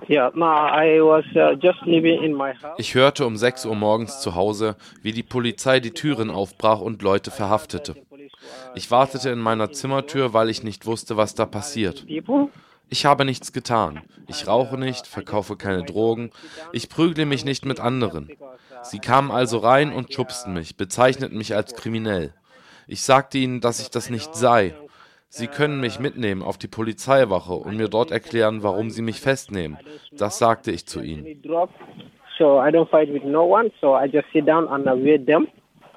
Uh, ich hörte um 6 Uhr morgens zu Hause, wie die Polizei die Türen aufbrach und Leute verhaftete. Ich wartete in meiner Zimmertür, weil ich nicht wusste, was da passiert. Ich habe nichts getan. Ich rauche nicht, verkaufe keine Drogen, ich prügle mich nicht mit anderen. Sie kamen also rein und schubsten mich, bezeichneten mich als kriminell. Ich sagte ihnen, dass ich das nicht sei. Sie können mich mitnehmen auf die Polizeiwache und mir dort erklären, warum sie mich festnehmen. Das sagte ich zu ihnen. So I don't fight with no one, so I just sit down and wait them.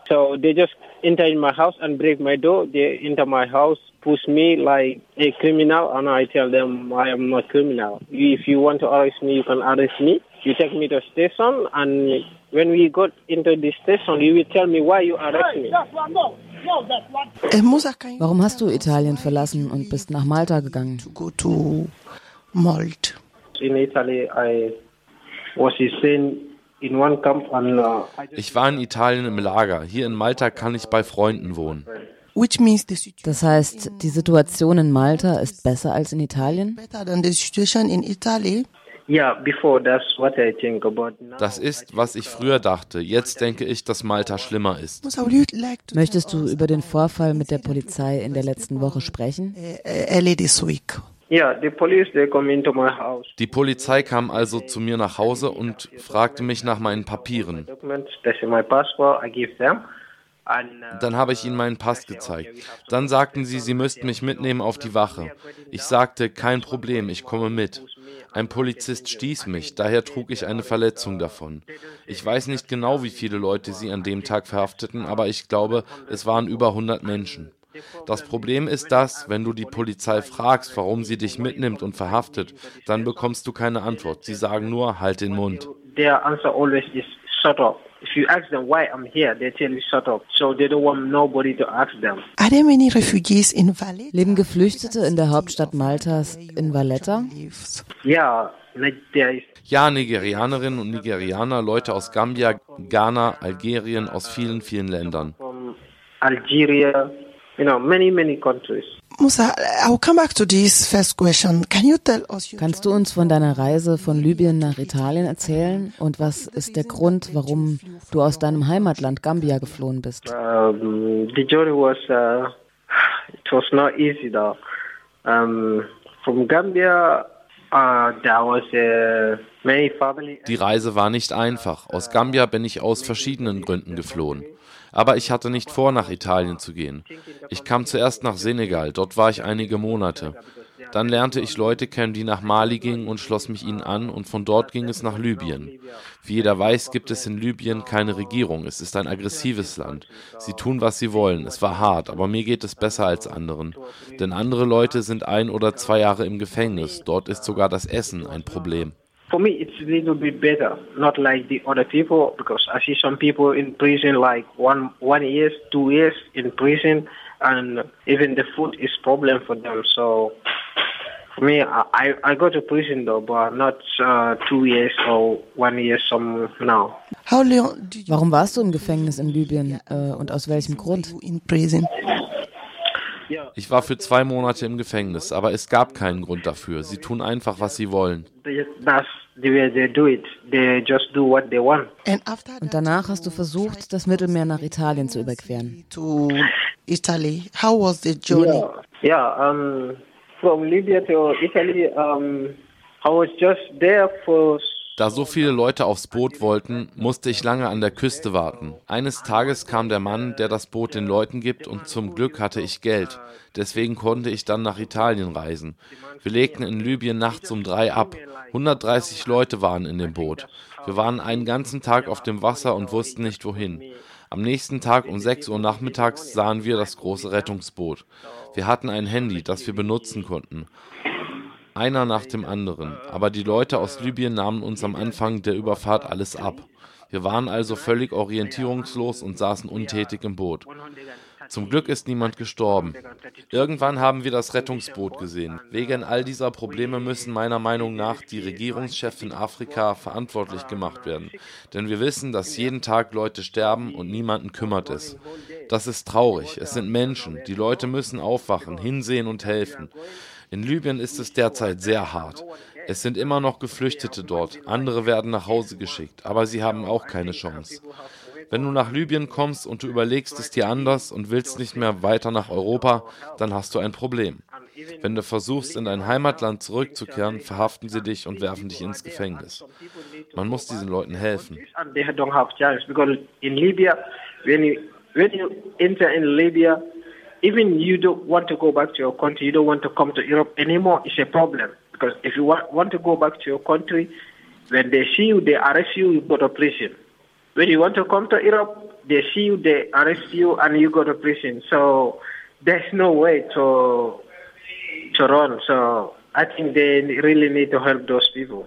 So they just enter in my house and break my door. They enter my house, push me like a criminal, and I tell them I am not criminal. If you want to arrest me, you can arrest me. You take me to station, and when we got into the station, you will tell me why you arrest me. Warum hast du Italien verlassen und bist nach Malta gegangen? In Italy, I was sent in one camp and, uh, Ich war in Italien im Lager. Hier in Malta kann ich bei Freunden wohnen. Das heißt, die Situation in Malta ist besser als in Italien? Das ist, was ich früher dachte. Jetzt denke ich, dass Malta schlimmer ist. Möchtest du über den Vorfall mit der Polizei in der letzten Woche sprechen? Die Polizei kam also zu mir nach Hause und fragte mich nach meinen Papieren. Dann habe ich ihnen meinen Pass gezeigt. Dann sagten sie, sie müssten mich mitnehmen auf die Wache. Ich sagte, kein Problem, ich komme mit. Ein Polizist stieß mich, daher trug ich eine Verletzung davon. Ich weiß nicht genau, wie viele Leute sie an dem Tag verhafteten, aber ich glaube, es waren über 100 Menschen. Das Problem ist das, wenn du die Polizei fragst, warum sie dich mitnimmt und verhaftet, dann bekommst du keine Antwort. Sie sagen nur, halt den Mund. Their answer always is shut up. If you ask them why I'm here, they tell you shut up. So they don't want nobody to ask them. Are there many refugees in Valletta? Leben Geflüchtete in der Hauptstadt Maltas in Valletta? Ja, there is Ja, Nigerianerinnen und Nigerianer, Leute aus Gambia, Ghana, Algerien, aus vielen, vielen Ländern. from Algeria, you know, many, many countries. Musa, I'll come back to this first question. Can you tell us your Kannst du uns von deiner Reise von Libyen nach Italien erzählen? Und was ist der Grund, warum du aus deinem Heimatland Gambia geflohen bist? Um, the journey was, uh, it was not easy though. Um, from Gambia, uh, there was uh, many family. Die Reise war nicht einfach. Aus Gambia bin ich aus verschiedenen Gründen geflohen. Aber ich hatte nicht vor, nach Italien zu gehen. Ich kam zuerst nach Senegal, dort war ich einige Monate. Dann lernte ich Leute kennen, die nach Mali gingen und schloss mich ihnen an und von dort ging es nach Libyen. Wie jeder weiß, gibt es in Libyen keine Regierung. Es ist ein aggressives Land. Sie tun, was sie wollen. Es war hart, aber mir geht es besser als anderen. Denn andere Leute sind ein oder zwei Jahre im Gefängnis. Dort ist sogar das Essen ein Problem. For me, it's a little bit better, not like the other people, because I see some people in prison like one one years, two years in prison, and even the food is problem for them. So for me, I I go to prison though, but not uh, two years or one year some now. How long Warum warst du im Gefängnis in Libyen äh, und aus welchem Grund? in prison? Ich war für zwei Monate im Gefängnis, aber es gab keinen Grund dafür. Sie tun einfach, was sie wollen. They just, that's the way they do it. They just do what they want. And after Und danach hast du versucht, das Mittelmeer nach Italien zu überqueren. to Italy, how was the journey? Yeah, um, from Libya to Italy, um, I was just there for Da so viele Leute aufs Boot wollten, musste ich lange an der Küste warten. Eines Tages kam der Mann, der das Boot den Leuten gibt, und zum Glück hatte ich Geld. Deswegen konnte ich dann nach Italien reisen. Wir legten in Libyen nachts um drei ab. 130 Leute waren in dem Boot. Wir waren einen ganzen Tag auf dem Wasser und wussten nicht wohin. Am nächsten Tag um 6 Uhr nachmittags sahen wir das große Rettungsboot. Wir hatten ein Handy, das wir benutzen konnten. Einer nach dem anderen. Aber die Leute aus Libyen nahmen uns am Anfang der Überfahrt alles ab. Wir waren also völlig orientierungslos und saßen untätig im Boot. Zum Glück ist niemand gestorben. Irgendwann haben wir das Rettungsboot gesehen. Wegen all dieser Probleme müssen meiner Meinung nach die Regierungschefs in Afrika verantwortlich gemacht werden. Denn wir wissen, dass jeden Tag Leute sterben und niemanden kümmert es. Das ist traurig. Es sind Menschen. Die Leute müssen aufwachen, hinsehen und helfen. In Libyen ist es derzeit sehr hart. Es sind immer noch Geflüchtete dort, andere werden nach Hause geschickt, aber sie haben auch keine Chance. Wenn du nach Libyen kommst und du überlegst es dir anders und willst nicht mehr weiter nach Europa, dann hast du ein Problem. Wenn du versuchst, in dein Heimatland zurückzukehren, verhaften sie dich und werfen dich ins Gefängnis. Man muss diesen Leuten helfen. Even you don't want to go back to your country, you don't want to come to Europe anymore, it's a problem. Because if you want, want to go back to your country, when they see you, they arrest you, you go to prison. When you want to come to Europe, they see you, they arrest you, and you go to prison. So there's no way to to run. So I think they really need to help those people.